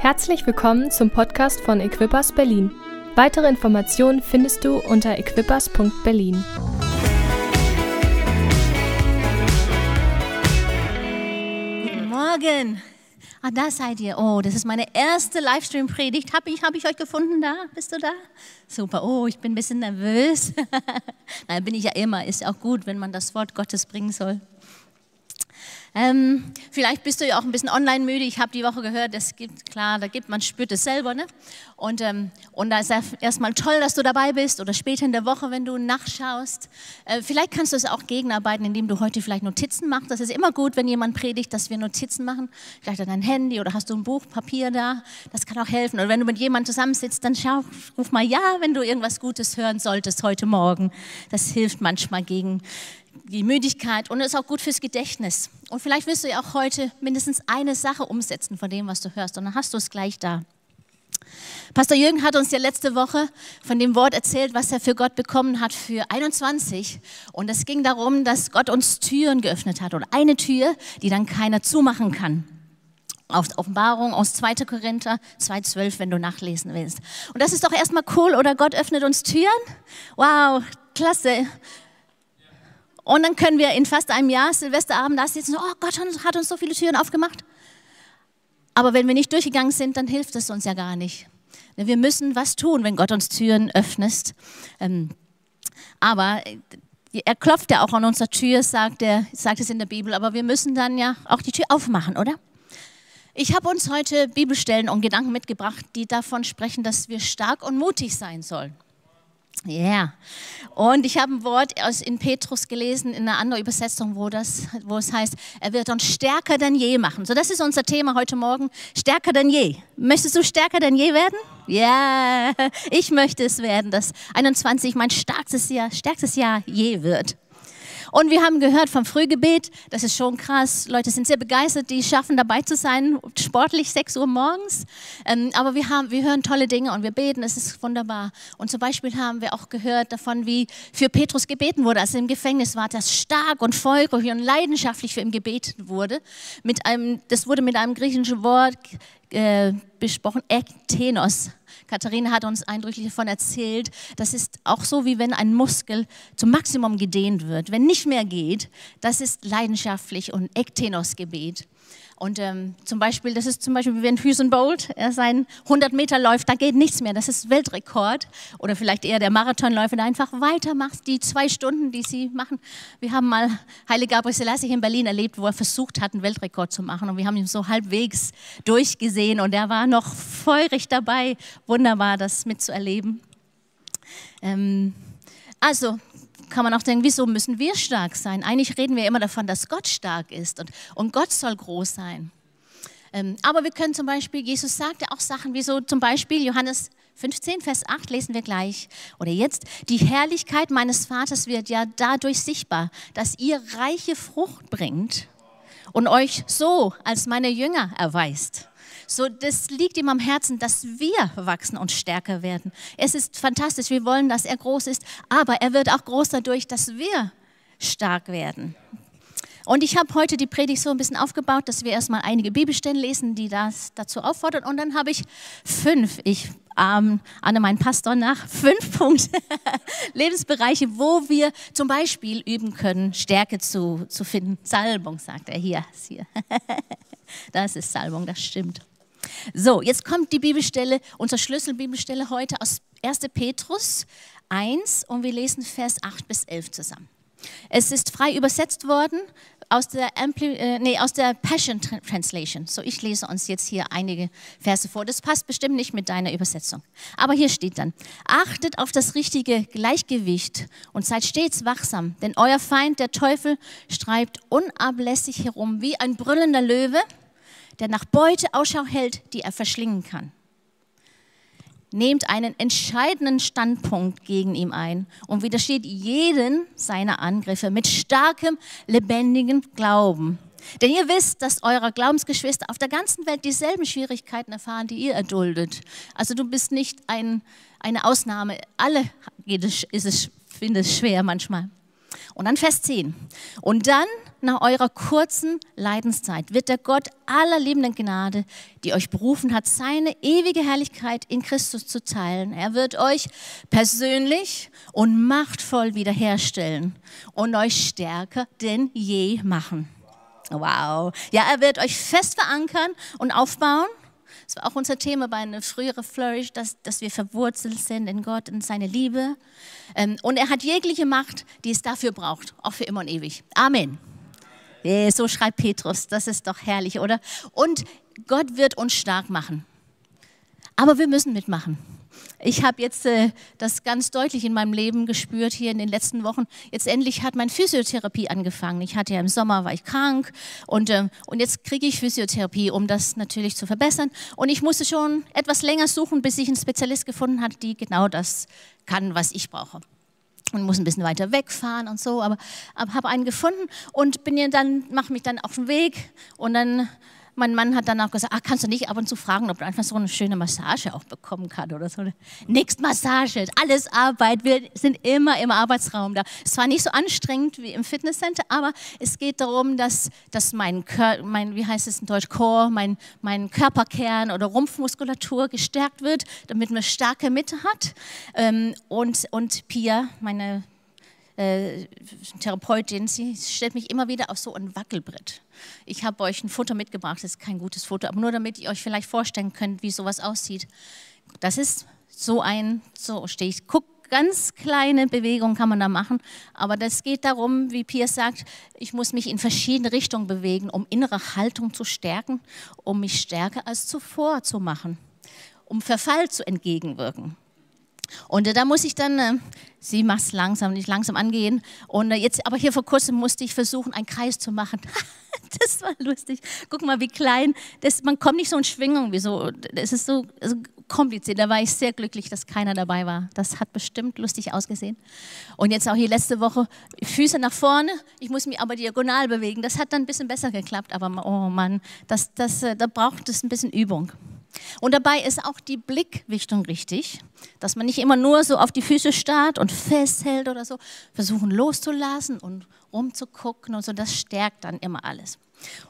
Herzlich willkommen zum Podcast von Equippers Berlin. Weitere Informationen findest du unter equippers.berlin. Guten Morgen. Ah, da seid ihr. Oh, das ist meine erste Livestream-Predigt. Habe ich, hab ich euch gefunden da? Bist du da? Super. Oh, ich bin ein bisschen nervös. Nein, bin ich ja immer. Ist auch gut, wenn man das Wort Gottes bringen soll. Ähm, vielleicht bist du ja auch ein bisschen online müde. Ich habe die Woche gehört, es gibt, klar, da gibt man spürt es selber. Ne? Und, ähm, und da ist erstmal toll, dass du dabei bist oder später in der Woche, wenn du nachschaust. Äh, vielleicht kannst du es auch gegenarbeiten, indem du heute vielleicht Notizen machst. Das ist immer gut, wenn jemand predigt, dass wir Notizen machen. Vielleicht an dein Handy oder hast du ein Buch, Papier da. Das kann auch helfen. Oder wenn du mit jemandem zusammensitzt, dann schau, ruf mal ja, wenn du irgendwas Gutes hören solltest heute Morgen. Das hilft manchmal gegen die Müdigkeit und ist auch gut fürs Gedächtnis. Und vielleicht wirst du ja auch heute mindestens eine Sache umsetzen von dem, was du hörst. Und dann hast du es gleich da. Pastor Jürgen hat uns ja letzte Woche von dem Wort erzählt, was er für Gott bekommen hat für 21. Und es ging darum, dass Gott uns Türen geöffnet hat. Und eine Tür, die dann keiner zumachen kann. Auf Offenbarung aus 2. Korinther 2,12, wenn du nachlesen willst. Und das ist doch erstmal cool, oder? Gott öffnet uns Türen. Wow, klasse. Und dann können wir in fast einem Jahr Silvesterabend da sitzen, oh Gott hat uns so viele Türen aufgemacht. Aber wenn wir nicht durchgegangen sind, dann hilft es uns ja gar nicht. Wir müssen was tun, wenn Gott uns Türen öffnet. Ähm, aber äh, er klopft ja auch an unserer Tür, sagt, er, sagt es in der Bibel, aber wir müssen dann ja auch die Tür aufmachen, oder? Ich habe uns heute Bibelstellen und Gedanken mitgebracht, die davon sprechen, dass wir stark und mutig sein sollen. Ja, yeah. und ich habe ein Wort aus in Petrus gelesen, in einer anderen Übersetzung, wo, das, wo es heißt, er wird uns stärker denn je machen. So, das ist unser Thema heute Morgen, stärker denn je. Möchtest du stärker denn je werden? Ja, yeah. ich möchte es werden, dass 21 mein stärkstes Jahr, stärkstes Jahr je wird. Und wir haben gehört vom Frühgebet, das ist schon krass. Leute sind sehr begeistert, die schaffen dabei zu sein, sportlich 6 Uhr morgens. Ähm, aber wir, haben, wir hören tolle Dinge und wir beten, es ist wunderbar. Und zum Beispiel haben wir auch gehört davon, wie für Petrus gebeten wurde, als er im Gefängnis war, dass stark und vollkommen und leidenschaftlich für ihn gebeten wurde. Mit einem, das wurde mit einem griechischen Wort äh, besprochen, Ektenos. Katharina hat uns eindrücklich davon erzählt, das ist auch so, wie wenn ein Muskel zum Maximum gedehnt wird. Wenn nicht mehr geht, das ist leidenschaftlich und Ektenos-Gebet. Und ähm, zum Beispiel, das ist zum Beispiel wie wenn Usain Bolt er seinen 100 Meter läuft, da geht nichts mehr, das ist Weltrekord. Oder vielleicht eher der Marathonläufer, der einfach weitermacht, die zwei Stunden, die sie machen. Wir haben mal Heilige Gabriel Selassie in Berlin erlebt, wo er versucht hat, einen Weltrekord zu machen. Und wir haben ihn so halbwegs durchgesehen und er war noch feurig dabei. Wunderbar, das mitzuerleben. Ähm, also, kann man auch denken, wieso müssen wir stark sein? Eigentlich reden wir immer davon, dass Gott stark ist und, und Gott soll groß sein. Ähm, aber wir können zum Beispiel, Jesus sagt ja auch Sachen wie so zum Beispiel Johannes 15, Vers 8 lesen wir gleich. Oder jetzt, die Herrlichkeit meines Vaters wird ja dadurch sichtbar, dass ihr reiche Frucht bringt und euch so als meine Jünger erweist. So, das liegt ihm am Herzen, dass wir wachsen und stärker werden. Es ist fantastisch. Wir wollen, dass er groß ist, aber er wird auch groß dadurch, dass wir stark werden. Und ich habe heute die Predigt so ein bisschen aufgebaut, dass wir erstmal einige Bibelstellen lesen, die das dazu auffordern. Und dann habe ich fünf, ich ähm, Anne, mein Pastor nach, fünf Punkte, Lebensbereiche, wo wir zum Beispiel üben können, Stärke zu, zu finden. Salbung, sagt er hier. hier. Das ist Salbung, das stimmt. So, jetzt kommt die Bibelstelle, unsere Schlüsselbibelstelle heute aus 1. Petrus 1 und wir lesen Vers 8 bis 11 zusammen. Es ist frei übersetzt worden aus der, Ampli äh, nee, aus der Passion Translation. So, ich lese uns jetzt hier einige Verse vor. Das passt bestimmt nicht mit deiner Übersetzung. Aber hier steht dann, achtet auf das richtige Gleichgewicht und seid stets wachsam, denn euer Feind, der Teufel, streibt unablässig herum wie ein brüllender Löwe der nach Beute Ausschau hält, die er verschlingen kann. Nehmt einen entscheidenden Standpunkt gegen ihn ein und widersteht jeden seiner Angriffe mit starkem, lebendigen Glauben. Denn ihr wisst, dass eure Glaubensgeschwister auf der ganzen Welt dieselben Schwierigkeiten erfahren, die ihr erduldet. Also du bist nicht ein, eine Ausnahme. Alle ist es, finden es schwer manchmal. Und dann Vers 10. Und dann, nach eurer kurzen Leidenszeit, wird der Gott aller liebenden Gnade, die euch berufen hat, seine ewige Herrlichkeit in Christus zu teilen. Er wird euch persönlich und machtvoll wiederherstellen und euch stärker denn je machen. Wow. Ja, er wird euch fest verankern und aufbauen das war auch unser Thema bei einer früheren Flourish, dass, dass wir verwurzelt sind in Gott und seine Liebe. Ähm, und er hat jegliche Macht, die es dafür braucht, auch für immer und ewig. Amen. so schreibt Petrus, das ist doch herrlich, oder? Und Gott wird uns stark machen. Aber wir müssen mitmachen. Ich habe jetzt äh, das ganz deutlich in meinem Leben gespürt hier in den letzten Wochen. Jetzt endlich hat meine Physiotherapie angefangen. Ich hatte ja im Sommer war ich krank und, äh, und jetzt kriege ich Physiotherapie, um das natürlich zu verbessern. Und ich musste schon etwas länger suchen, bis ich einen Spezialist gefunden habe, die genau das kann, was ich brauche und muss ein bisschen weiter wegfahren und so, aber, aber habe einen gefunden und bin dann mache mich dann auf den Weg und dann mein Mann hat dann auch gesagt, ach, kannst du nicht ab und zu fragen, ob du einfach so eine schöne Massage auch bekommen kannst oder so. Nix Massage, alles Arbeit, wir sind immer im Arbeitsraum da. Es war nicht so anstrengend wie im Fitnesscenter, aber es geht darum, dass, dass mein, mein, wie heißt es in Deutsch, Core, mein, mein Körperkern oder Rumpfmuskulatur gestärkt wird, damit man starke Mitte hat. Ähm, und, und Pia, meine äh, Therapeutin, sie stellt mich immer wieder auf so ein Wackelbrett. Ich habe euch ein Foto mitgebracht, das ist kein gutes Foto, aber nur damit ihr euch vielleicht vorstellen könnt, wie sowas aussieht. Das ist so ein, so stehe ich, guck, ganz kleine Bewegungen kann man da machen, aber das geht darum, wie Pierre sagt, ich muss mich in verschiedene Richtungen bewegen, um innere Haltung zu stärken, um mich stärker als zuvor zu machen, um Verfall zu entgegenwirken. Und äh, da muss ich dann, äh, sie macht es langsam, nicht langsam angehen. Und äh, jetzt, aber hier vor kurzem musste ich versuchen, einen Kreis zu machen. das war lustig. Guck mal, wie klein. Das, man kommt nicht so in Schwingung, wie so. Das ist so, so kompliziert. Da war ich sehr glücklich, dass keiner dabei war. Das hat bestimmt lustig ausgesehen. Und jetzt auch hier letzte Woche Füße nach vorne. Ich muss mich aber diagonal bewegen. Das hat dann ein bisschen besser geklappt. Aber oh Mann, das, das, da braucht es ein bisschen Übung. Und dabei ist auch die Blickrichtung richtig, dass man nicht immer nur so auf die Füße starrt und festhält oder so, versuchen loszulassen und rumzugucken und so, das stärkt dann immer alles.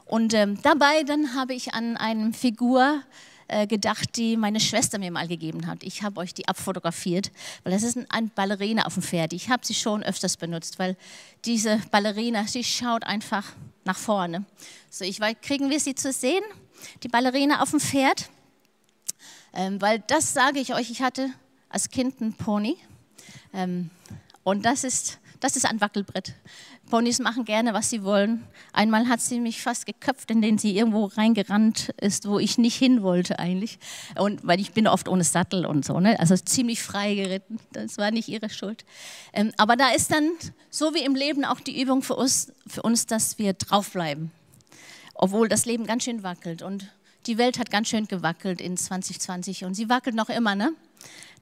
Und ähm, dabei dann habe ich an eine Figur äh, gedacht, die meine Schwester mir mal gegeben hat. Ich habe euch die abfotografiert, weil das ist ein Ballerina auf dem Pferd. Ich habe sie schon öfters benutzt, weil diese Ballerina, sie schaut einfach nach vorne. So, ich weiß, kriegen wir sie zu sehen? Die Ballerina auf dem Pferd. Ähm, weil das sage ich euch, ich hatte als Kind einen Pony. Ähm, und das ist, das ist ein Wackelbrett. Ponys machen gerne, was sie wollen. Einmal hat sie mich fast geköpft, indem sie irgendwo reingerannt ist, wo ich nicht hin wollte eigentlich. Und weil ich bin oft ohne Sattel und so, ne? also ziemlich frei geritten. Das war nicht ihre Schuld. Ähm, aber da ist dann, so wie im Leben, auch die Übung für uns, für uns dass wir draufbleiben. Obwohl das Leben ganz schön wackelt. Und die Welt hat ganz schön gewackelt in 2020 und sie wackelt noch immer, ne?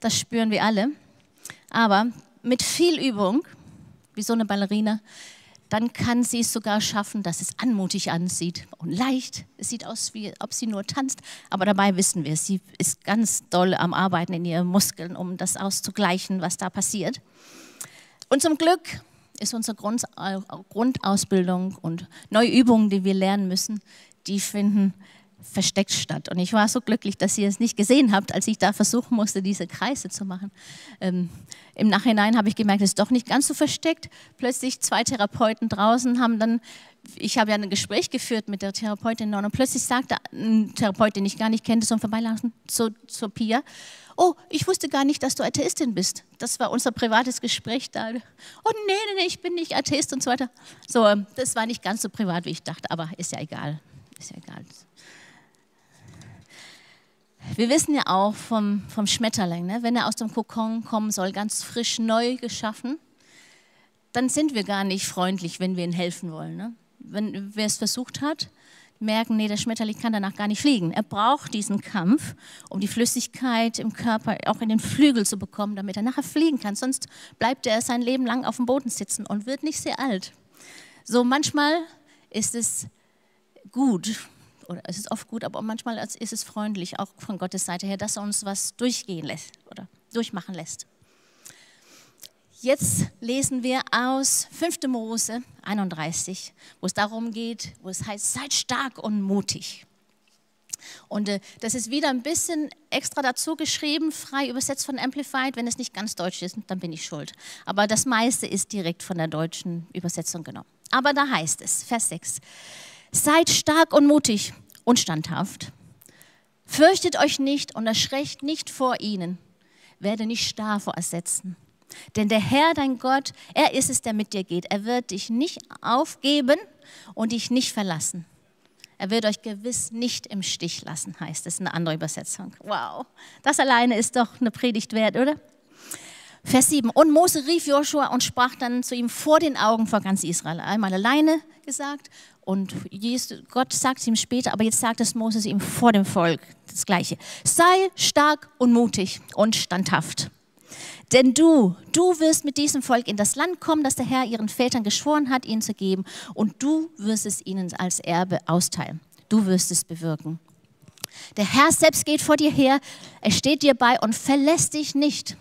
Das spüren wir alle. Aber mit viel Übung, wie so eine Ballerina, dann kann sie es sogar schaffen, dass es anmutig ansieht und leicht. Es sieht aus, wie ob sie nur tanzt, aber dabei wissen wir, sie ist ganz doll am Arbeiten in ihren Muskeln, um das auszugleichen, was da passiert. Und zum Glück ist unsere Grundausbildung und neue Übungen, die wir lernen müssen, die finden versteckt statt. Und ich war so glücklich, dass ihr es nicht gesehen habt, als ich da versuchen musste, diese Kreise zu machen. Ähm, Im Nachhinein habe ich gemerkt, es ist doch nicht ganz so versteckt. Plötzlich zwei Therapeuten draußen haben dann, ich habe ja ein Gespräch geführt mit der Therapeutin und plötzlich sagte ein Therapeut, den ich gar nicht kannte, so Vorbeilaufen zu, zu Pia, oh, ich wusste gar nicht, dass du Atheistin bist. Das war unser privates Gespräch da. Oh, nee, nee, nee, ich bin nicht Atheist und so weiter. So, ähm, das war nicht ganz so privat, wie ich dachte, aber ist ja egal. Ist ja egal. Wir wissen ja auch vom, vom Schmetterling, ne? wenn er aus dem Kokon kommen soll, ganz frisch neu geschaffen, dann sind wir gar nicht freundlich, wenn wir ihm helfen wollen. Ne? Wenn wer es versucht hat, merken, nee, der Schmetterling kann danach gar nicht fliegen. Er braucht diesen Kampf, um die Flüssigkeit im Körper auch in den Flügel zu bekommen, damit er nachher fliegen kann. Sonst bleibt er sein Leben lang auf dem Boden sitzen und wird nicht sehr alt. So manchmal ist es gut, oder es ist oft gut, aber manchmal ist es freundlich, auch von Gottes Seite her, dass er uns was durchgehen lässt oder durchmachen lässt. Jetzt lesen wir aus 5. Mose 31, wo es darum geht, wo es heißt, seid stark und mutig. Und äh, das ist wieder ein bisschen extra dazu geschrieben, frei übersetzt von Amplified. Wenn es nicht ganz deutsch ist, dann bin ich schuld. Aber das meiste ist direkt von der deutschen Übersetzung genommen. Aber da heißt es, Vers 6, seid stark und mutig und standhaft. Fürchtet euch nicht und erschreckt nicht vor ihnen. Werde nicht starr vor Ersetzen. Denn der Herr, dein Gott, er ist es, der mit dir geht. Er wird dich nicht aufgeben und dich nicht verlassen. Er wird euch gewiss nicht im Stich lassen, heißt es in einer anderen Übersetzung. Wow, das alleine ist doch eine Predigt wert, oder? Vers 7. Und Mose rief Joshua und sprach dann zu ihm vor den Augen vor ganz Israel. Einmal alleine gesagt und Gott sagt es ihm später, aber jetzt sagt es Moses ihm vor dem Volk das Gleiche. Sei stark und mutig und standhaft. Denn du, du wirst mit diesem Volk in das Land kommen, das der Herr ihren Vätern geschworen hat, ihnen zu geben. Und du wirst es ihnen als Erbe austeilen. Du wirst es bewirken. Der Herr selbst geht vor dir her, er steht dir bei und verlässt dich nicht.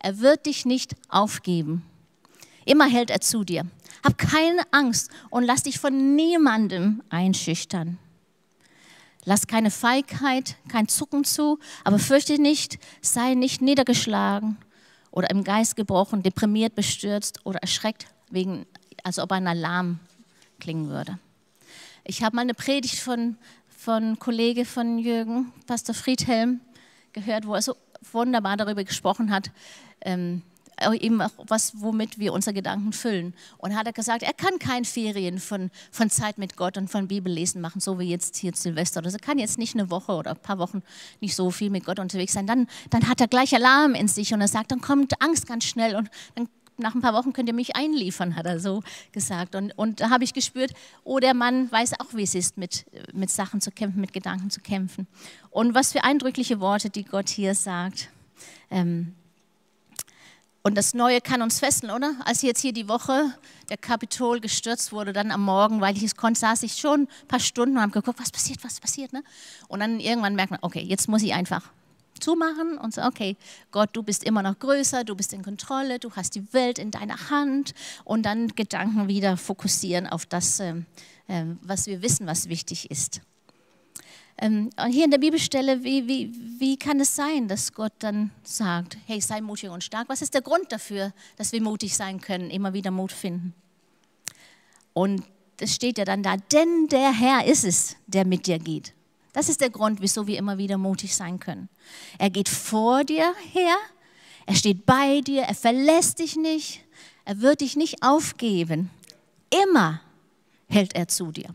Er wird dich nicht aufgeben. Immer hält er zu dir. Hab keine Angst und lass dich von niemandem einschüchtern. Lass keine Feigheit, kein Zucken zu, aber fürchte nicht, sei nicht niedergeschlagen oder im Geist gebrochen, deprimiert, bestürzt oder erschreckt, wegen, als ob ein Alarm klingen würde. Ich habe mal eine Predigt von, von Kollege von Jürgen, Pastor Friedhelm, gehört, wo er so wunderbar darüber gesprochen hat, ähm, eben auch was, womit wir unsere Gedanken füllen. Und hat er gesagt, er kann kein Ferien von, von Zeit mit Gott und von Bibellesen machen, so wie jetzt hier Silvester. Oder er kann jetzt nicht eine Woche oder ein paar Wochen nicht so viel mit Gott unterwegs sein. Dann, dann hat er gleich Alarm in sich und er sagt, dann kommt Angst ganz schnell und dann nach ein paar Wochen könnt ihr mich einliefern, hat er so gesagt. Und, und da habe ich gespürt, oh, der Mann weiß auch, wie es ist, mit, mit Sachen zu kämpfen, mit Gedanken zu kämpfen. Und was für eindrückliche Worte, die Gott hier sagt. Ähm, und das Neue kann uns fesseln, oder? Als jetzt hier die Woche der Kapitol gestürzt wurde, dann am Morgen, weil ich es konnte, saß ich schon ein paar Stunden und habe geguckt, was passiert, was passiert. Ne? Und dann irgendwann merkt man, okay, jetzt muss ich einfach zumachen und sagen, okay, Gott, du bist immer noch größer, du bist in Kontrolle, du hast die Welt in deiner Hand und dann Gedanken wieder fokussieren auf das, äh, was wir wissen, was wichtig ist. Ähm, und hier in der Bibelstelle, wie, wie, wie kann es sein, dass Gott dann sagt, hey, sei mutig und stark? Was ist der Grund dafür, dass wir mutig sein können, immer wieder Mut finden? Und es steht ja dann da, denn der Herr ist es, der mit dir geht. Das ist der Grund, wieso wir immer wieder mutig sein können. Er geht vor dir her, er steht bei dir, er verlässt dich nicht, er wird dich nicht aufgeben. Immer hält er zu dir.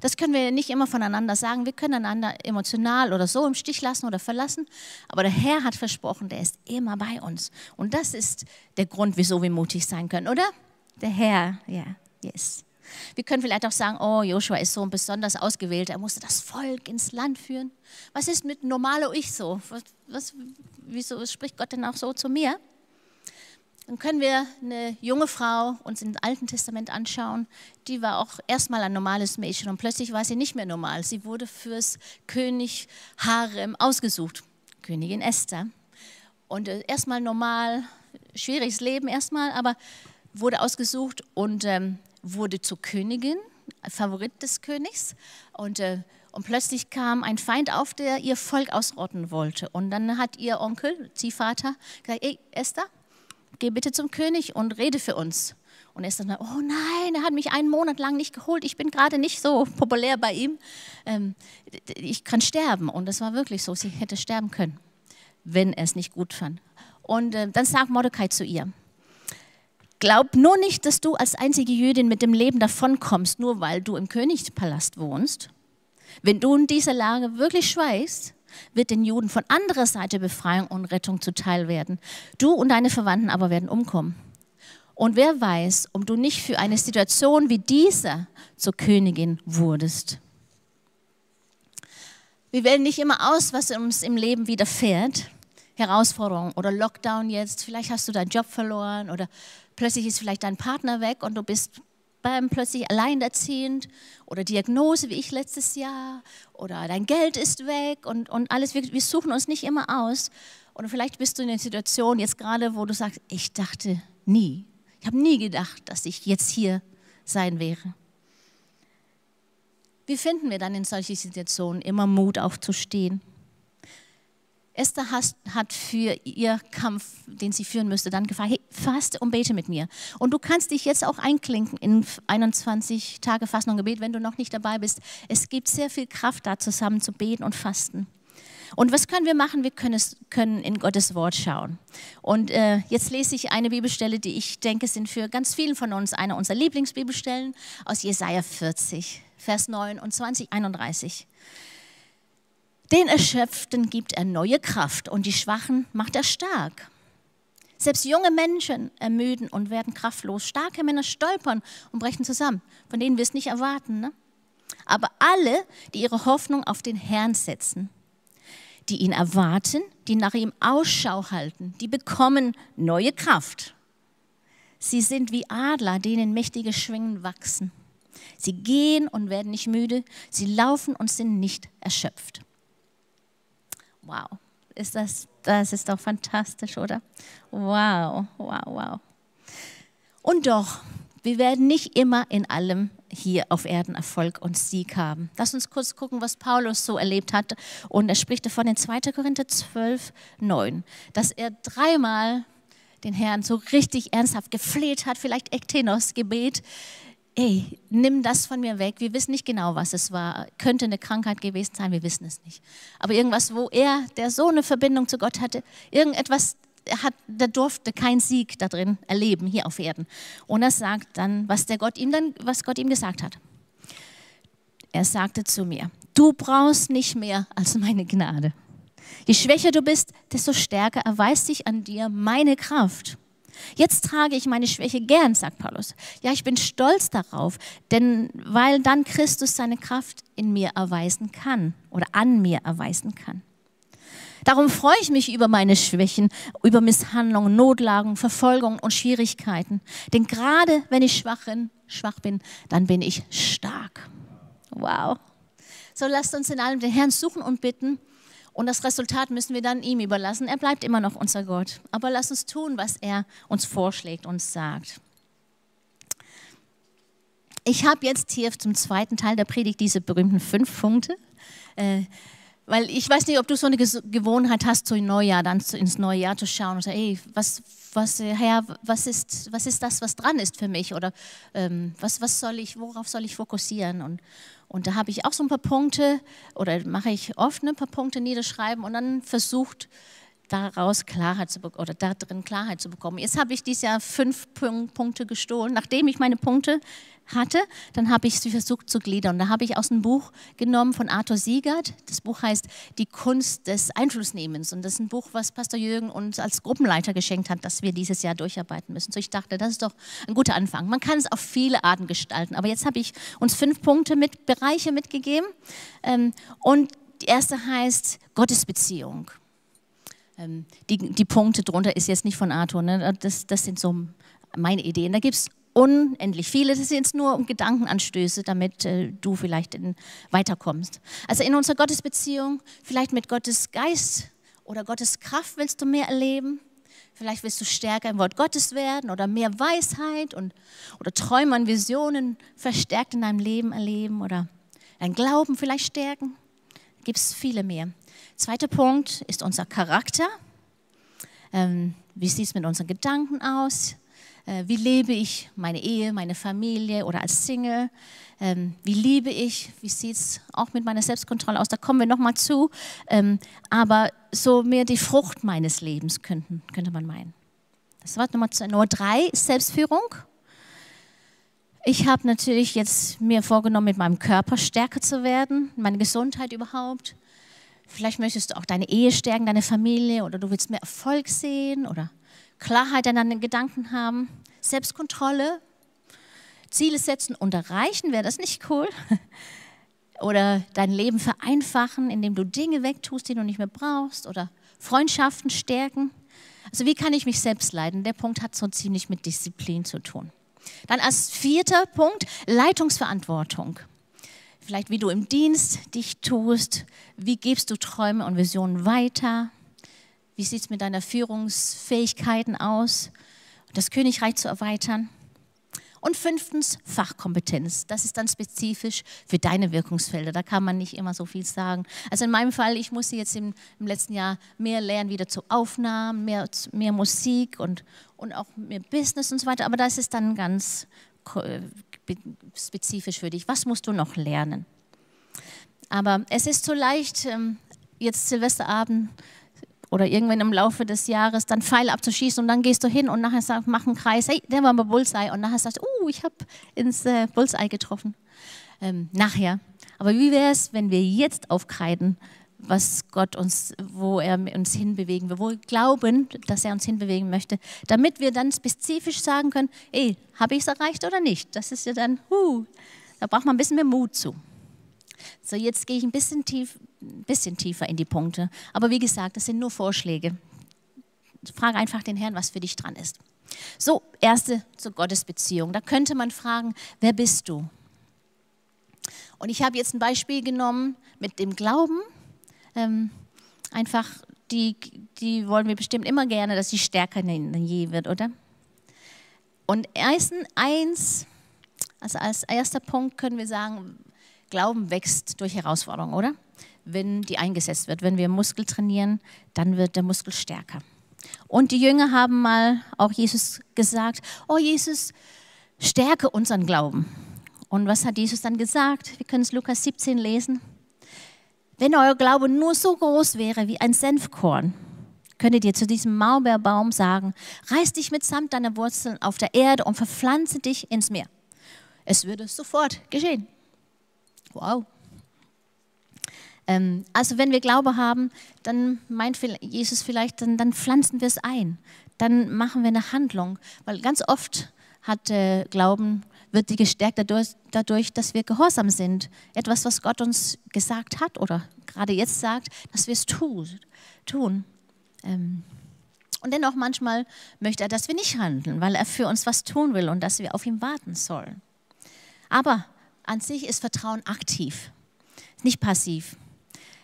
Das können wir nicht immer voneinander sagen. Wir können einander emotional oder so im Stich lassen oder verlassen. Aber der Herr hat versprochen, der ist immer bei uns. Und das ist der Grund, wieso wir mutig sein können, oder? Der Herr, ja, yes. Wir können vielleicht auch sagen, oh, Joshua ist so ein besonders ausgewählt, er musste das Volk ins Land führen. Was ist mit normaler Ich so? Was, was, wieso spricht Gott denn auch so zu mir? Dann können wir eine junge Frau uns im Alten Testament anschauen, die war auch erstmal ein normales Mädchen und plötzlich war sie nicht mehr normal. Sie wurde fürs König Harem ausgesucht, Königin Esther. Und äh, erstmal normal, schwieriges Leben erstmal, aber wurde ausgesucht und ähm, wurde zur Königin, Favorit des Königs. Und, äh, und plötzlich kam ein Feind auf, der ihr Volk ausrotten wollte. Und dann hat ihr Onkel, Ziehvater, gesagt, ey Esther, geh bitte zum König und rede für uns. Und er ist dann, oh nein, er hat mich einen Monat lang nicht geholt, ich bin gerade nicht so populär bei ihm, ähm, ich kann sterben. Und das war wirklich so, sie hätte sterben können, wenn er es nicht gut fand. Und äh, dann sagt Mordecai zu ihr, glaub nur nicht, dass du als einzige Jüdin mit dem Leben davonkommst, nur weil du im Königspalast wohnst. Wenn du in dieser Lage wirklich schweigst, wird den Juden von anderer Seite Befreiung und Rettung zuteil werden. Du und deine Verwandten aber werden umkommen. Und wer weiß, ob du nicht für eine Situation wie diese zur Königin wurdest. Wir wählen nicht immer aus, was uns im Leben widerfährt. Herausforderungen oder Lockdown jetzt, vielleicht hast du deinen Job verloren oder plötzlich ist vielleicht dein Partner weg und du bist beim plötzlich alleinerziehend oder Diagnose wie ich letztes Jahr oder dein Geld ist weg und, und alles. Wir, wir suchen uns nicht immer aus. Oder vielleicht bist du in einer Situation jetzt gerade, wo du sagst, ich dachte, Nie. Ich habe nie gedacht, dass ich jetzt hier sein wäre. Wie finden wir dann in solchen Situationen immer Mut aufzustehen? Esther hat für ihr Kampf, den sie führen müsste, dann gefragt, hey, faste und bete mit mir. Und du kannst dich jetzt auch einklinken in 21 Tage Fasten und Gebet, wenn du noch nicht dabei bist. Es gibt sehr viel Kraft da, zusammen zu beten und fasten. Und was können wir machen? Wir können, es, können in Gottes Wort schauen. Und äh, jetzt lese ich eine Bibelstelle, die ich denke, sind für ganz vielen von uns eine unserer Lieblingsbibelstellen aus Jesaja 40, Vers 9 und 20, 31. Den Erschöpften gibt er neue Kraft und die Schwachen macht er stark. Selbst junge Menschen ermüden und werden kraftlos. Starke Männer stolpern und brechen zusammen, von denen wir es nicht erwarten. Ne? Aber alle, die ihre Hoffnung auf den Herrn setzen, die ihn erwarten, die nach ihm Ausschau halten, die bekommen neue Kraft. Sie sind wie Adler, denen mächtige Schwingen wachsen. Sie gehen und werden nicht müde, sie laufen und sind nicht erschöpft. Wow, ist das, das ist doch fantastisch, oder? Wow, wow, wow. Und doch, wir werden nicht immer in allem hier auf Erden Erfolg und Sieg haben. Lass uns kurz gucken, was Paulus so erlebt hat. Und er spricht davon in 2. Korinther 12, 9, dass er dreimal den Herrn so richtig ernsthaft gefleht hat, vielleicht Ektenos Gebet, ey, nimm das von mir weg. Wir wissen nicht genau, was es war. Könnte eine Krankheit gewesen sein, wir wissen es nicht. Aber irgendwas, wo er, der so eine Verbindung zu Gott hatte, irgendetwas, hat, der durfte keinen Sieg da drin erleben, hier auf Erden. Und er sagt dann, was, der Gott ihm dann, was Gott ihm gesagt hat. Er sagte zu mir, du brauchst nicht mehr als meine Gnade. Je schwächer du bist, desto stärker erweist sich an dir meine Kraft. Jetzt trage ich meine Schwäche gern, sagt Paulus. Ja, ich bin stolz darauf, denn weil dann Christus seine Kraft in mir erweisen kann oder an mir erweisen kann. Darum freue ich mich über meine Schwächen, über Misshandlungen, Notlagen, Verfolgungen und Schwierigkeiten. Denn gerade wenn ich schwach bin, schwach bin, dann bin ich stark. Wow. So lasst uns in allem den Herrn suchen und bitten, und das Resultat müssen wir dann ihm überlassen. Er bleibt immer noch unser Gott. Aber lass uns tun, was er uns vorschlägt, uns sagt. Ich habe jetzt hier zum zweiten Teil der Predigt diese berühmten fünf Punkte. Äh, weil ich weiß nicht, ob du so eine Gewohnheit hast, so im Neujahr dann ins neue Jahr zu schauen und sagen, ey, was, was, Herr, was ist, was ist das, was dran ist für mich? Oder ähm, was, was soll ich, worauf soll ich fokussieren? Und, und da habe ich auch so ein paar Punkte oder mache ich oft ne, ein paar Punkte niederschreiben und dann versucht, daraus Klarheit zu oder da drin Klarheit zu bekommen. Jetzt habe ich dieses Jahr fünf Punkte gestohlen. Nachdem ich meine Punkte hatte, dann habe ich sie versucht zu gliedern. Da habe ich aus einem Buch genommen von Arthur Siegert. Das Buch heißt Die Kunst des Einflussnehmens. Und das ist ein Buch, was Pastor Jürgen uns als Gruppenleiter geschenkt hat, dass wir dieses Jahr durcharbeiten müssen. So ich dachte, das ist doch ein guter Anfang. Man kann es auf viele Arten gestalten. Aber jetzt habe ich uns fünf Punkte mit Bereiche mitgegeben. Ähm, und die erste heißt Gottesbeziehung. Ähm, die, die Punkte drunter ist jetzt nicht von Arthur. Ne? Das, das sind so meine Ideen. Da gibt es unendlich viele. Das sind jetzt nur Gedankenanstöße, damit äh, du vielleicht in, weiterkommst. Also in unserer Gottesbeziehung, vielleicht mit Gottes Geist oder Gottes Kraft willst du mehr erleben. Vielleicht willst du stärker im Wort Gottes werden oder mehr Weisheit und, oder Träume und Visionen verstärkt in deinem Leben erleben oder dein Glauben vielleicht stärken. Gibt es viele mehr. Zweiter Punkt ist unser Charakter. Ähm, wie sieht es mit unseren Gedanken aus? Äh, wie lebe ich meine Ehe, meine Familie oder als Single? Ähm, wie liebe ich? Wie sieht es auch mit meiner Selbstkontrolle aus? Da kommen wir nochmal zu. Ähm, aber so mehr die Frucht meines Lebens könnten, könnte man meinen. Das war Nummer, zwei. Nummer drei, Selbstführung. Ich habe natürlich jetzt mir vorgenommen, mit meinem Körper stärker zu werden, meine Gesundheit überhaupt. Vielleicht möchtest du auch deine Ehe stärken, deine Familie oder du willst mehr Erfolg sehen oder Klarheit in deinen Gedanken haben, Selbstkontrolle, Ziele setzen und erreichen, wäre das nicht cool? Oder dein Leben vereinfachen, indem du Dinge wegtust, die du nicht mehr brauchst oder Freundschaften stärken. Also wie kann ich mich selbst leiden? Der Punkt hat so ziemlich mit Disziplin zu tun. Dann als vierter Punkt Leitungsverantwortung. Vielleicht wie du im Dienst dich tust, wie gibst du Träume und Visionen weiter, wie sieht es mit deiner Führungsfähigkeiten aus? das Königreich zu erweitern. Und fünftens, Fachkompetenz. Das ist dann spezifisch für deine Wirkungsfelder. Da kann man nicht immer so viel sagen. Also in meinem Fall, ich musste jetzt im, im letzten Jahr mehr lernen, wieder zu Aufnahmen, mehr, mehr Musik und, und auch mehr Business und so weiter. Aber das ist dann ganz spezifisch für dich. Was musst du noch lernen? Aber es ist so leicht, ähm, jetzt Silvesterabend oder irgendwann im Laufe des Jahres dann Pfeile abzuschießen und dann gehst du hin und nachher sagst, mach einen Kreis, hey, der war mal Bullseye und nachher sagst du, uh, ich habe ins äh, Bullseye getroffen. Ähm, nachher. Aber wie wäre es, wenn wir jetzt aufkreiden, was Gott uns, wo er uns hinbewegen will, wo wir glauben, dass er uns hinbewegen möchte, damit wir dann spezifisch sagen können, ey, habe ich es erreicht oder nicht? Das ist ja dann, huh, da braucht man ein bisschen mehr Mut zu. So, jetzt gehe ich ein bisschen, tief, ein bisschen tiefer in die Punkte. Aber wie gesagt, das sind nur Vorschläge. Frage einfach den Herrn, was für dich dran ist. So, erste zur Gottesbeziehung. Da könnte man fragen, wer bist du? Und ich habe jetzt ein Beispiel genommen mit dem Glauben. Ähm, einfach, die, die wollen wir bestimmt immer gerne, dass sie stärker denn je wird, oder? Und ersten eins, also als erster Punkt können wir sagen, Glauben wächst durch Herausforderungen, oder? Wenn die eingesetzt wird. Wenn wir Muskel trainieren, dann wird der Muskel stärker. Und die Jünger haben mal auch Jesus gesagt, oh Jesus, stärke unseren Glauben. Und was hat Jesus dann gesagt? Wir können es Lukas 17 lesen. Wenn euer Glaube nur so groß wäre wie ein Senfkorn, könntet ihr zu diesem Maulbeerbaum sagen, reiß dich mitsamt deiner Wurzeln auf der Erde und verpflanze dich ins Meer. Es würde sofort geschehen. Wow. Ähm, also wenn wir Glaube haben, dann meint Jesus vielleicht, dann, dann pflanzen wir es ein. Dann machen wir eine Handlung. Weil ganz oft hat äh, Glauben, wird die gestärkt dadurch, dadurch, dass wir gehorsam sind. Etwas, was Gott uns gesagt hat oder gerade jetzt sagt, dass wir es tun. Ähm, und dennoch manchmal möchte er, dass wir nicht handeln, weil er für uns was tun will und dass wir auf ihn warten sollen. Aber an sich ist Vertrauen aktiv, nicht passiv.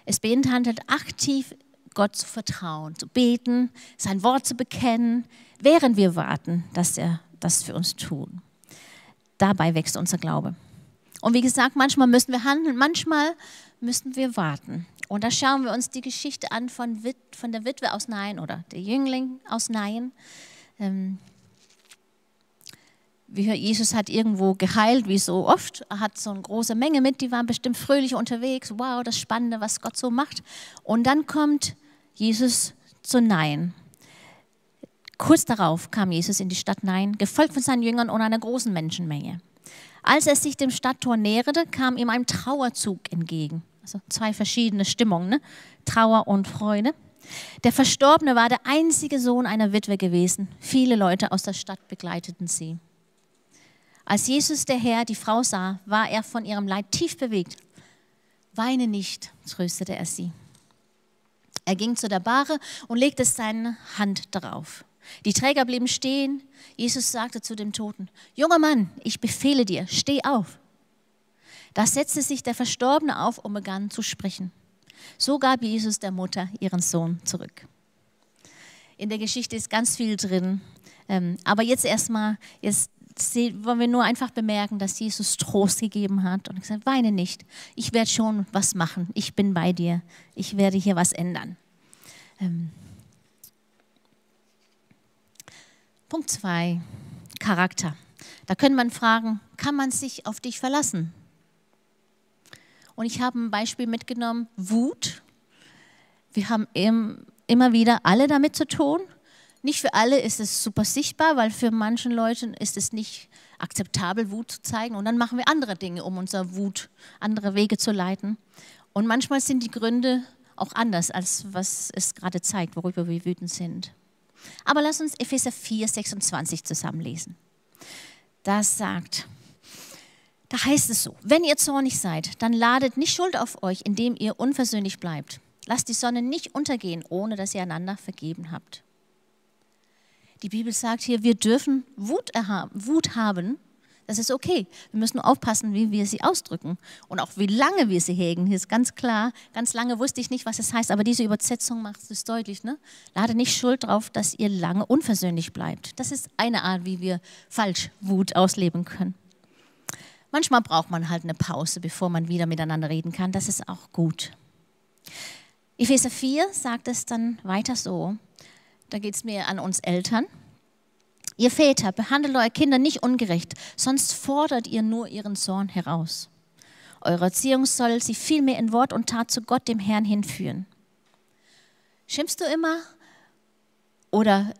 Es beinhaltet aktiv, Gott zu vertrauen, zu beten, sein Wort zu bekennen, während wir warten, dass er das für uns tut. Dabei wächst unser Glaube. Und wie gesagt, manchmal müssen wir handeln, manchmal müssen wir warten. Und da schauen wir uns die Geschichte an von, Wit von der Witwe aus Nain oder der Jüngling aus Nain. Ähm, Jesus hat irgendwo geheilt, wie so oft. Er hat so eine große Menge mit, die waren bestimmt fröhlich unterwegs. Wow, das Spannende, was Gott so macht. Und dann kommt Jesus zu Nein. Kurz darauf kam Jesus in die Stadt Nein, gefolgt von seinen Jüngern und einer großen Menschenmenge. Als er sich dem Stadttor näherte, kam ihm ein Trauerzug entgegen. Also zwei verschiedene Stimmungen, ne? Trauer und Freude. Der Verstorbene war der einzige Sohn einer Witwe gewesen. Viele Leute aus der Stadt begleiteten sie. Als Jesus der Herr die Frau sah, war er von ihrem Leid tief bewegt. Weine nicht, tröstete er sie. Er ging zu der Bahre und legte seine Hand darauf. Die Träger blieben stehen. Jesus sagte zu dem Toten, junger Mann, ich befehle dir, steh auf. Da setzte sich der Verstorbene auf und begann zu sprechen. So gab Jesus der Mutter ihren Sohn zurück. In der Geschichte ist ganz viel drin. Ähm, aber jetzt erstmal, jetzt wollen wir nur einfach bemerken, dass Jesus Trost gegeben hat und gesagt, weine nicht, ich werde schon was machen, ich bin bei dir, ich werde hier was ändern. Ähm. Punkt 2, Charakter. Da könnte man fragen, kann man sich auf dich verlassen? Und ich habe ein Beispiel mitgenommen, Wut. Wir haben immer wieder alle damit zu tun. Nicht für alle ist es super sichtbar, weil für manchen Leuten ist es nicht akzeptabel, Wut zu zeigen. Und dann machen wir andere Dinge, um unsere Wut, andere Wege zu leiten. Und manchmal sind die Gründe auch anders, als was es gerade zeigt, worüber wir wütend sind. Aber lass uns Epheser 4, 26 zusammenlesen. Das sagt, da heißt es so, wenn ihr zornig seid, dann ladet nicht Schuld auf euch, indem ihr unversöhnlich bleibt. Lasst die Sonne nicht untergehen, ohne dass ihr einander vergeben habt. Die Bibel sagt hier, wir dürfen Wut, Wut haben. Das ist okay. Wir müssen nur aufpassen, wie wir sie ausdrücken und auch wie lange wir sie hegen. Hier ist ganz klar, ganz lange wusste ich nicht, was es heißt, aber diese Übersetzung macht es deutlich. Ne? Lade nicht Schuld drauf, dass ihr lange unversöhnlich bleibt. Das ist eine Art, wie wir falsch Wut ausleben können. Manchmal braucht man halt eine Pause, bevor man wieder miteinander reden kann. Das ist auch gut. Epheser 4 sagt es dann weiter so. Da geht es mir an uns Eltern. Ihr Väter, behandelt eure Kinder nicht ungerecht, sonst fordert ihr nur ihren Zorn heraus. Eure Erziehung soll sie vielmehr in Wort und Tat zu Gott, dem Herrn, hinführen. Schimpfst du immer oder,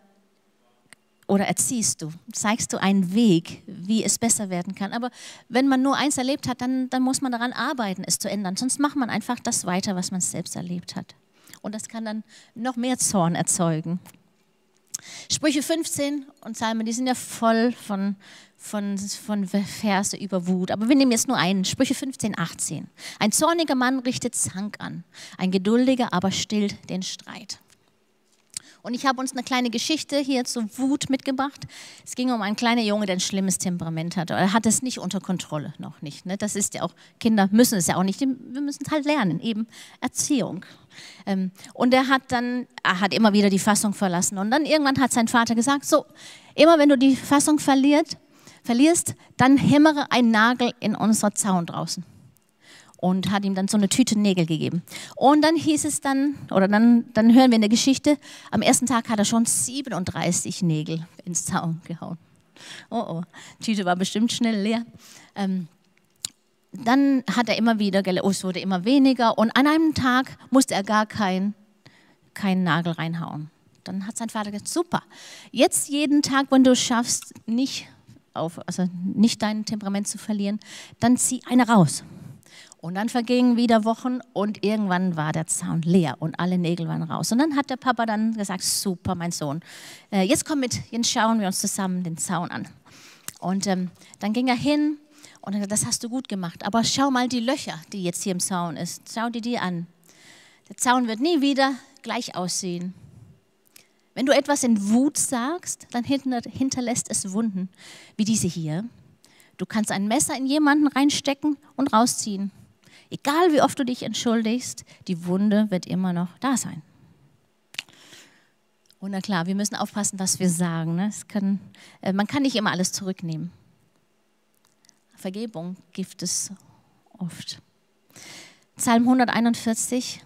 oder erziehst du? Zeigst du einen Weg, wie es besser werden kann? Aber wenn man nur eins erlebt hat, dann, dann muss man daran arbeiten, es zu ändern. Sonst macht man einfach das weiter, was man selbst erlebt hat. Und das kann dann noch mehr Zorn erzeugen. Sprüche 15 und Psalmen, die sind ja voll von, von, von Verse über Wut. Aber wir nehmen jetzt nur einen. Sprüche 15, 18. Ein zorniger Mann richtet Zank an, ein geduldiger aber stillt den Streit. Und ich habe uns eine kleine Geschichte hier zur Wut mitgebracht. Es ging um einen kleinen Junge, der ein schlimmes Temperament hatte. Er hat es nicht unter Kontrolle, noch nicht. Ne? Das ist ja auch, Kinder müssen es ja auch nicht. Wir müssen es halt lernen, eben Erziehung. Ähm, und er hat dann, er hat immer wieder die Fassung verlassen. Und dann irgendwann hat sein Vater gesagt, so, immer wenn du die Fassung verliert, verlierst, dann hämmere ein Nagel in unser Zaun draußen und hat ihm dann so eine Tüte Nägel gegeben. Und dann hieß es dann, oder dann, dann hören wir in der Geschichte, am ersten Tag hat er schon 37 Nägel ins Zaun gehauen. Oh oh, die Tüte war bestimmt schnell leer. Ähm, dann hat er immer wieder, oh, es wurde immer weniger und an einem Tag musste er gar keinen kein Nagel reinhauen. Dann hat sein Vater gesagt, super, jetzt jeden Tag, wenn du schaffst, nicht, auf, also nicht dein Temperament zu verlieren, dann zieh eine raus. Und dann vergingen wieder Wochen und irgendwann war der Zaun leer und alle Nägel waren raus. Und dann hat der Papa dann gesagt, super, mein Sohn, äh, jetzt komm mit, jetzt schauen wir uns zusammen den Zaun an. Und ähm, dann ging er hin und er gesagt, das hast du gut gemacht, aber schau mal die Löcher, die jetzt hier im Zaun ist. Schau dir die an. Der Zaun wird nie wieder gleich aussehen. Wenn du etwas in Wut sagst, dann hinterlässt es Wunden, wie diese hier. Du kannst ein Messer in jemanden reinstecken und rausziehen. Egal wie oft du dich entschuldigst, die Wunde wird immer noch da sein. Und na klar, wir müssen aufpassen, was wir sagen. Ne? Kann, äh, man kann nicht immer alles zurücknehmen. Vergebung gibt es oft. Psalm 141,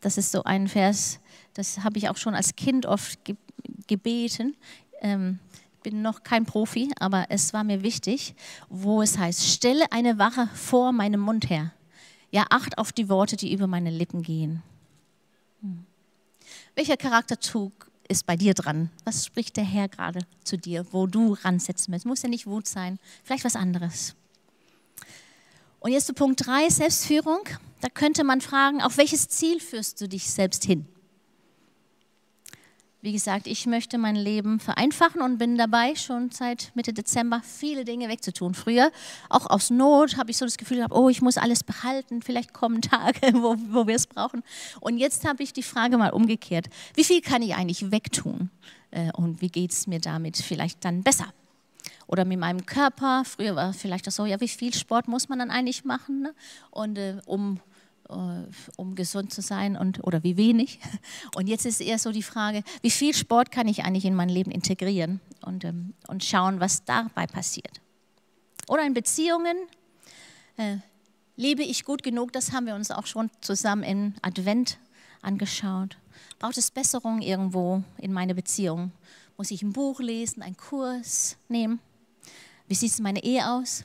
das ist so ein Vers, das habe ich auch schon als Kind oft ge gebeten. Ähm, bin noch kein Profi, aber es war mir wichtig, wo es heißt, stelle eine Wache vor meinem Mund her. Ja, acht auf die Worte, die über meine Lippen gehen. Hm. Welcher Charakterzug ist bei dir dran? Was spricht der Herr gerade zu dir, wo du ransetzen willst? Muss ja nicht Wut sein, vielleicht was anderes. Und jetzt zu Punkt 3, Selbstführung. Da könnte man fragen, auf welches Ziel führst du dich selbst hin? Wie gesagt, ich möchte mein Leben vereinfachen und bin dabei, schon seit Mitte Dezember viele Dinge wegzutun. Früher, auch aus Not, habe ich so das Gefühl gehabt, oh, ich muss alles behalten, vielleicht kommen Tage, wo, wo wir es brauchen. Und jetzt habe ich die Frage mal umgekehrt, wie viel kann ich eigentlich wegtun äh, und wie geht es mir damit vielleicht dann besser? Oder mit meinem Körper, früher war vielleicht das so, ja, wie viel Sport muss man dann eigentlich machen, ne? und äh, um um gesund zu sein und, oder wie wenig. Und jetzt ist eher so die Frage, wie viel Sport kann ich eigentlich in mein Leben integrieren und, ähm, und schauen, was dabei passiert. Oder in Beziehungen, äh, lebe ich gut genug, das haben wir uns auch schon zusammen in Advent angeschaut. Braucht es Besserung irgendwo in meine Beziehung? Muss ich ein Buch lesen, einen Kurs nehmen? Wie sieht meine Ehe aus?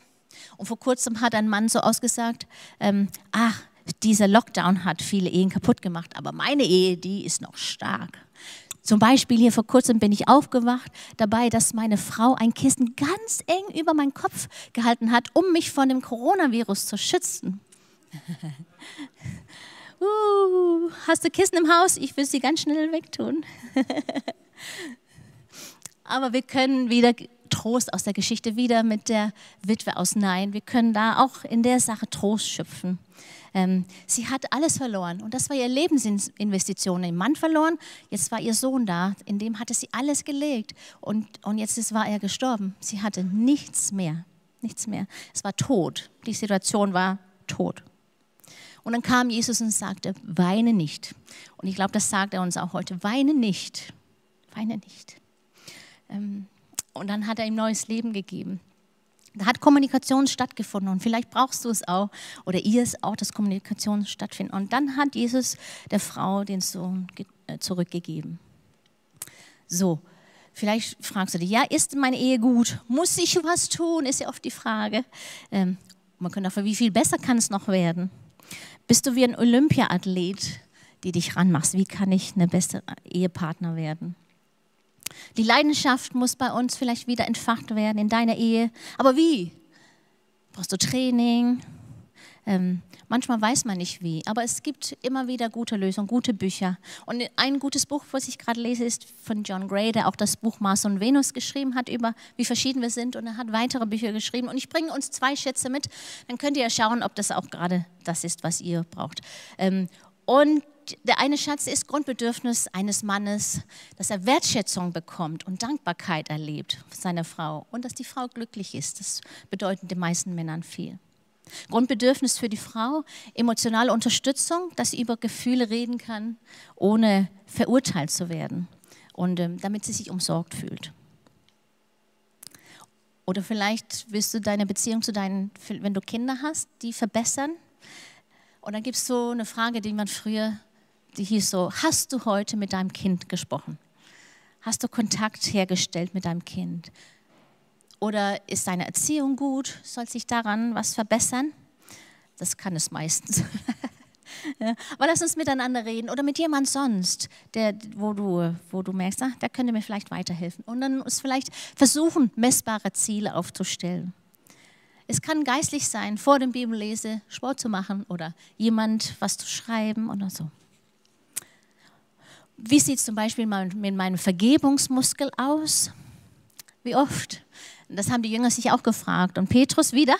Und vor kurzem hat ein Mann so ausgesagt, ähm, ach, dieser Lockdown hat viele Ehen kaputt gemacht, aber meine Ehe, die ist noch stark. Zum Beispiel hier vor kurzem bin ich aufgewacht dabei, dass meine Frau ein Kissen ganz eng über meinen Kopf gehalten hat, um mich von dem Coronavirus zu schützen. uh, hast du Kissen im Haus? Ich will sie ganz schnell wegtun. Aber wir können wieder Trost aus der Geschichte wieder mit der Witwe aus Nein. Wir können da auch in der Sache Trost schöpfen. Ähm, sie hat alles verloren und das war ihre Lebensinvestition. Ihr Mann verloren, jetzt war ihr Sohn da, in dem hatte sie alles gelegt und, und jetzt ist, war er gestorben. Sie hatte nichts mehr. nichts mehr. Es war tot. Die Situation war tot. Und dann kam Jesus und sagte, weine nicht. Und ich glaube, das sagt er uns auch heute, weine nicht, weine nicht. Ähm, und dann hat er ihm neues Leben gegeben. Da hat Kommunikation stattgefunden und vielleicht brauchst du es auch oder ihr es auch, dass Kommunikation stattfindet. Und dann hat Jesus der Frau den Sohn äh, zurückgegeben. So, vielleicht fragst du dich, ja, ist meine Ehe gut? Muss ich was tun? Ist ja oft die Frage. Ähm, man könnte auch, wie viel besser kann es noch werden? Bist du wie ein Olympiaathlet, die dich ranmachst? Wie kann ich eine bessere Ehepartner werden? Die Leidenschaft muss bei uns vielleicht wieder entfacht werden in deiner Ehe. Aber wie? Brauchst du Training? Ähm, manchmal weiß man nicht wie, aber es gibt immer wieder gute Lösungen, gute Bücher. Und ein gutes Buch, was ich gerade lese, ist von John Gray, der auch das Buch Mars und Venus geschrieben hat, über wie verschieden wir sind. Und er hat weitere Bücher geschrieben. Und ich bringe uns zwei Schätze mit, dann könnt ihr ja schauen, ob das auch gerade das ist, was ihr braucht. Ähm, und der eine Schatz ist Grundbedürfnis eines Mannes, dass er Wertschätzung bekommt und Dankbarkeit erlebt seiner Frau und dass die Frau glücklich ist. Das bedeutet den meisten Männern viel. Grundbedürfnis für die Frau, emotionale Unterstützung, dass sie über Gefühle reden kann, ohne verurteilt zu werden und ähm, damit sie sich umsorgt fühlt. Oder vielleicht willst du deine Beziehung zu deinen, wenn du Kinder hast, die verbessern. Und dann gibt es so eine Frage, die man früher die hieß so, hast du heute mit deinem Kind gesprochen? Hast du Kontakt hergestellt mit deinem Kind? Oder ist deine Erziehung gut? Soll sich daran was verbessern? Das kann es meistens. ja, aber lass uns miteinander reden oder mit jemand sonst, der, wo, du, wo du merkst, ach, der könnte mir vielleicht weiterhelfen. Und dann ist vielleicht versuchen, messbare Ziele aufzustellen. Es kann geistlich sein, vor dem Bibellese Sport zu machen oder jemand was zu schreiben oder so. Wie sieht es zum Beispiel mit meinem Vergebungsmuskel aus? Wie oft? Das haben die Jünger sich auch gefragt. Und Petrus wieder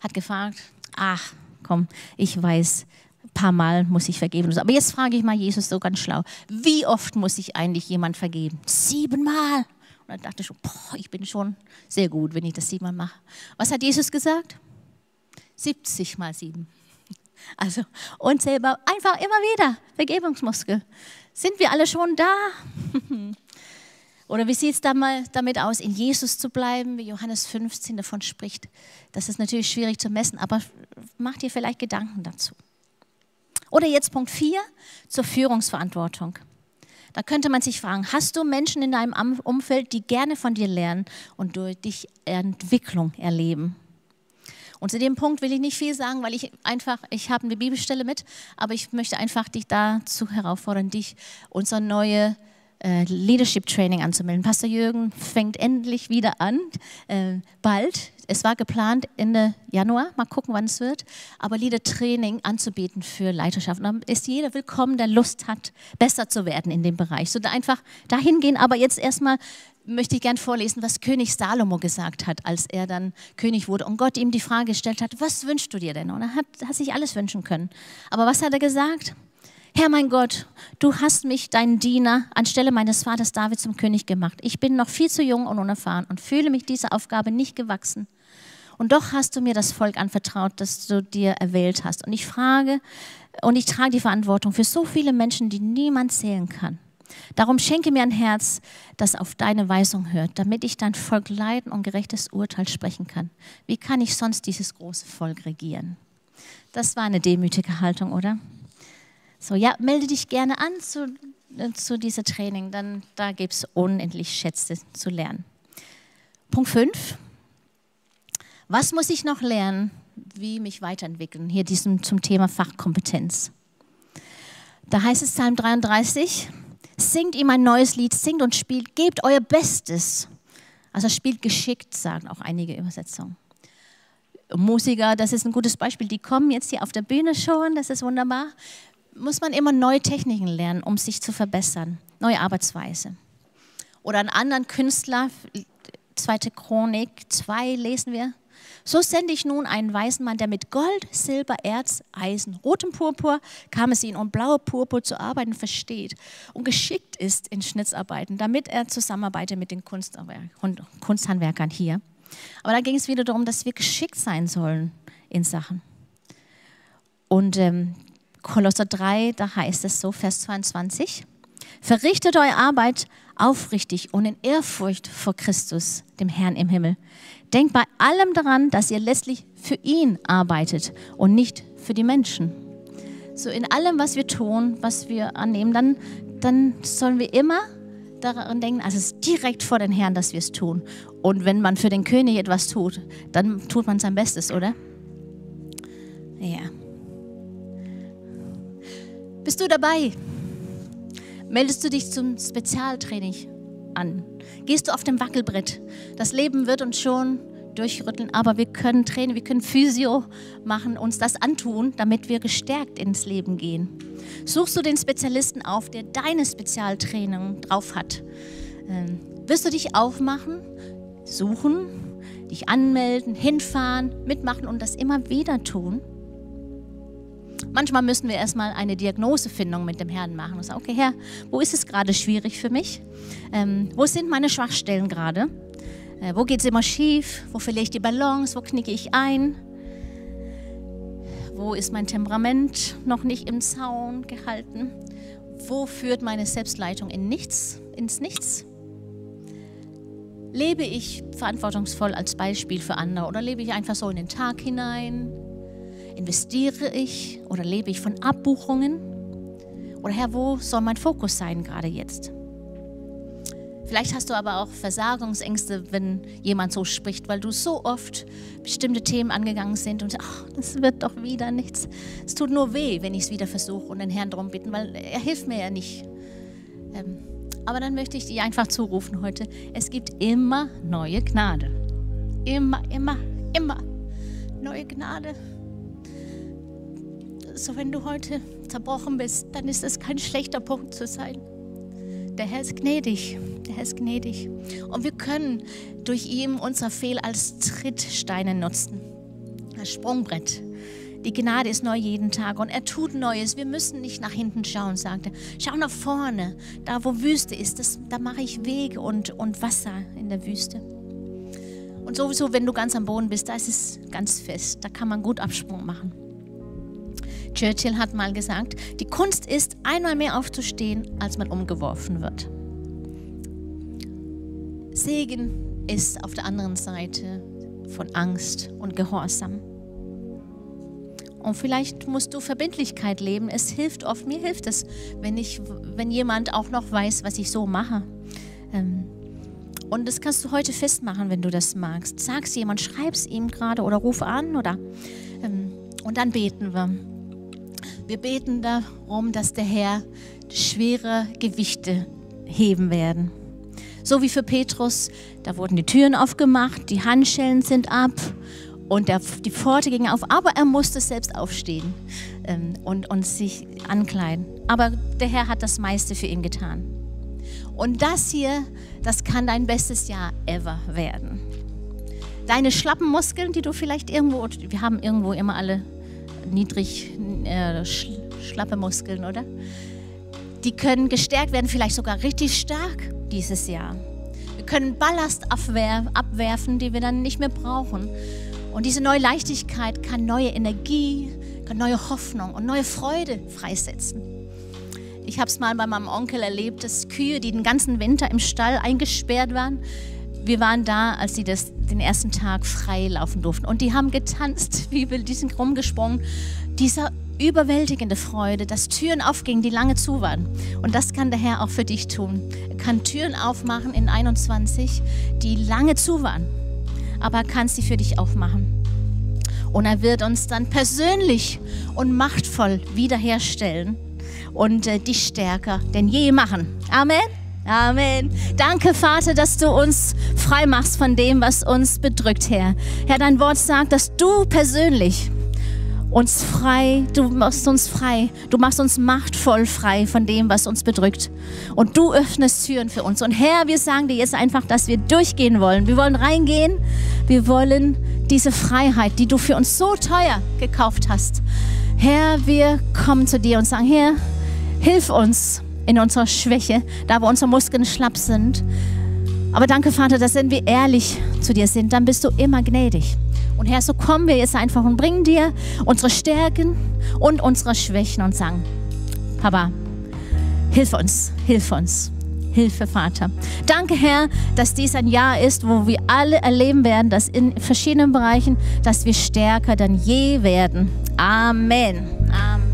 hat gefragt, ach komm, ich weiß, ein paar Mal muss ich vergeben. Aber jetzt frage ich mal Jesus so ganz schlau, wie oft muss ich eigentlich jemand vergeben? Siebenmal. Und dann dachte ich schon, boah, ich bin schon sehr gut, wenn ich das siebenmal mache. Was hat Jesus gesagt? 70 mal sieben. Also unzählbar, einfach immer wieder Vergebungsmuskel. Sind wir alle schon da? Oder wie sieht es damit aus, in Jesus zu bleiben, wie Johannes 15 davon spricht? Das ist natürlich schwierig zu messen, aber macht ihr vielleicht Gedanken dazu. Oder jetzt Punkt 4 zur Führungsverantwortung. Da könnte man sich fragen, hast du Menschen in deinem Umfeld, die gerne von dir lernen und durch dich Entwicklung erleben? Und zu dem Punkt will ich nicht viel sagen, weil ich einfach, ich habe eine Bibelstelle mit, aber ich möchte einfach dich dazu herausfordern, dich unser neue äh, Leadership Training anzumelden. Pastor Jürgen fängt endlich wieder an, äh, bald. Es war geplant Ende Januar, mal gucken, wann es wird, aber Leader Training anzubieten für Leiterschaft. Und dann ist jeder willkommen, der Lust hat, besser zu werden in dem Bereich. So da einfach dahin gehen, aber jetzt erstmal möchte ich gern vorlesen, was König Salomo gesagt hat, als er dann König wurde und Gott ihm die Frage gestellt hat, was wünschst du dir denn? Und er hat, hat sich alles wünschen können. Aber was hat er gesagt? Herr mein Gott, du hast mich, deinen Diener, anstelle meines Vaters David zum König gemacht. Ich bin noch viel zu jung und unerfahren und fühle mich dieser Aufgabe nicht gewachsen. Und doch hast du mir das Volk anvertraut, das du dir erwählt hast. Und ich frage und ich trage die Verantwortung für so viele Menschen, die niemand zählen kann. Darum schenke mir ein Herz, das auf deine Weisung hört, damit ich dein Volk leiden und gerechtes Urteil sprechen kann. Wie kann ich sonst dieses große Volk regieren? Das war eine demütige Haltung, oder? So, ja, melde dich gerne an zu, äh, zu dieser Training, dann da gibt es unendlich Schätze zu lernen. Punkt 5. Was muss ich noch lernen, wie mich weiterentwickeln? Hier diesem, zum Thema Fachkompetenz. Da heißt es Psalm 33, Singt ihm ein neues Lied, singt und spielt, gebt euer Bestes. Also spielt geschickt, sagen auch einige Übersetzungen. Musiker, das ist ein gutes Beispiel, die kommen jetzt hier auf der Bühne schon, das ist wunderbar. Muss man immer neue Techniken lernen, um sich zu verbessern, neue Arbeitsweise. Oder einen anderen Künstler, zweite Chronik 2 lesen wir, so sende ich nun einen weißen Mann, der mit Gold, Silber, Erz, Eisen, rotem Purpur, kam es ihn und blauer Purpur zu arbeiten versteht und geschickt ist in Schnitzarbeiten, damit er zusammenarbeitet mit den Kunsthandwerkern hier. Aber da ging es wieder darum, dass wir geschickt sein sollen in Sachen. Und ähm, Kolosser 3, da heißt es so, Vers 22, verrichtet eure Arbeit aufrichtig und in Ehrfurcht vor Christus, dem Herrn im Himmel. Denkt bei allem daran, dass ihr letztlich für ihn arbeitet und nicht für die Menschen. So in allem, was wir tun, was wir annehmen, dann, dann sollen wir immer daran denken, also es ist direkt vor den Herrn, dass wir es tun. Und wenn man für den König etwas tut, dann tut man sein Bestes, oder? Ja. Bist du dabei? Meldest du dich zum Spezialtraining an? Gehst du auf dem Wackelbrett? Das Leben wird uns schon durchrütteln, aber wir können Training, wir können Physio machen, uns das antun, damit wir gestärkt ins Leben gehen. Suchst du den Spezialisten auf, der deine Spezialtraining drauf hat? Ähm, wirst du dich aufmachen, suchen, dich anmelden, hinfahren, mitmachen und das immer wieder tun? Manchmal müssen wir erstmal eine Diagnosefindung mit dem Herrn machen und sagen, okay Herr, wo ist es gerade schwierig für mich? Ähm, wo sind meine Schwachstellen gerade? Äh, wo geht es immer schief? Wo verliere ich die Balance? Wo knicke ich ein? Wo ist mein Temperament noch nicht im Zaun gehalten? Wo führt meine Selbstleitung in nichts, ins Nichts? Lebe ich verantwortungsvoll als Beispiel für andere oder lebe ich einfach so in den Tag hinein? Investiere ich oder lebe ich von Abbuchungen? Oder Herr, wo soll mein Fokus sein gerade jetzt? Vielleicht hast du aber auch Versagungsängste, wenn jemand so spricht, weil du so oft bestimmte Themen angegangen sind und ach, das wird doch wieder nichts. Es tut nur weh, wenn ich es wieder versuche und den Herrn darum bitten, weil er hilft mir ja nicht. Ähm, aber dann möchte ich dir einfach zurufen heute, es gibt immer neue Gnade. Immer, immer, immer neue Gnade. So wenn du heute zerbrochen bist, dann ist es kein schlechter Punkt zu sein. Der Herr ist gnädig. Der Herr ist gnädig. Und wir können durch ihn unser Fehl als Trittsteine nutzen. Als Sprungbrett. Die Gnade ist neu jeden Tag und er tut Neues. Wir müssen nicht nach hinten schauen, sagt er. Schau nach vorne, da wo Wüste ist, das, da mache ich Wege und, und Wasser in der Wüste. Und sowieso, wenn du ganz am Boden bist, da ist es ganz fest. Da kann man gut Absprung machen. Churchill hat mal gesagt, die Kunst ist, einmal mehr aufzustehen, als man umgeworfen wird. Segen ist auf der anderen Seite von Angst und Gehorsam. Und vielleicht musst du Verbindlichkeit leben. Es hilft oft, mir hilft es, wenn, ich, wenn jemand auch noch weiß, was ich so mache. Ähm, und das kannst du heute festmachen, wenn du das magst. Sag es jemand, schreib es ihm gerade oder ruf an oder ähm, und dann beten wir. Wir beten darum, dass der Herr schwere Gewichte heben werden. So wie für Petrus, da wurden die Türen aufgemacht, die Handschellen sind ab und der, die Pforte ging auf, aber er musste selbst aufstehen ähm, und, und sich ankleiden. Aber der Herr hat das meiste für ihn getan. Und das hier, das kann dein bestes Jahr ever werden. Deine schlappen Muskeln, die du vielleicht irgendwo, wir haben irgendwo immer alle niedrig äh, schlappe Muskeln, oder? Die können gestärkt werden, vielleicht sogar richtig stark dieses Jahr. Wir können Ballast abwerfen, die wir dann nicht mehr brauchen. Und diese neue Leichtigkeit kann neue Energie, kann neue Hoffnung und neue Freude freisetzen. Ich habe es mal bei meinem Onkel erlebt, dass Kühe, die den ganzen Winter im Stall eingesperrt waren, wir waren da, als sie das, den ersten Tag frei laufen durften. Und die haben getanzt, wie wild, die sind rumgesprungen. Dieser überwältigende Freude, dass Türen aufgingen, die lange zu waren. Und das kann der Herr auch für dich tun. Er kann Türen aufmachen in 21, die lange zu waren. Aber er kann sie für dich aufmachen. Und er wird uns dann persönlich und machtvoll wiederherstellen und äh, dich stärker denn je machen. Amen. Amen. Danke, Vater, dass du uns frei machst von dem, was uns bedrückt, Herr. Herr, dein Wort sagt, dass du persönlich uns frei, du machst uns frei, du machst uns machtvoll frei von dem, was uns bedrückt. Und du öffnest Türen für uns. Und Herr, wir sagen dir jetzt einfach, dass wir durchgehen wollen. Wir wollen reingehen. Wir wollen diese Freiheit, die du für uns so teuer gekauft hast. Herr, wir kommen zu dir und sagen, Herr, hilf uns in unserer Schwäche, da wo unsere Muskeln schlapp sind. Aber danke, Vater, dass wenn wir ehrlich zu dir sind, dann bist du immer gnädig. Und Herr, so kommen wir jetzt einfach und bringen dir unsere Stärken und unsere Schwächen und sagen, Papa, hilf uns, hilf uns. Hilfe, Vater. Danke, Herr, dass dies ein Jahr ist, wo wir alle erleben werden, dass in verschiedenen Bereichen, dass wir stärker denn je werden. Amen. Amen.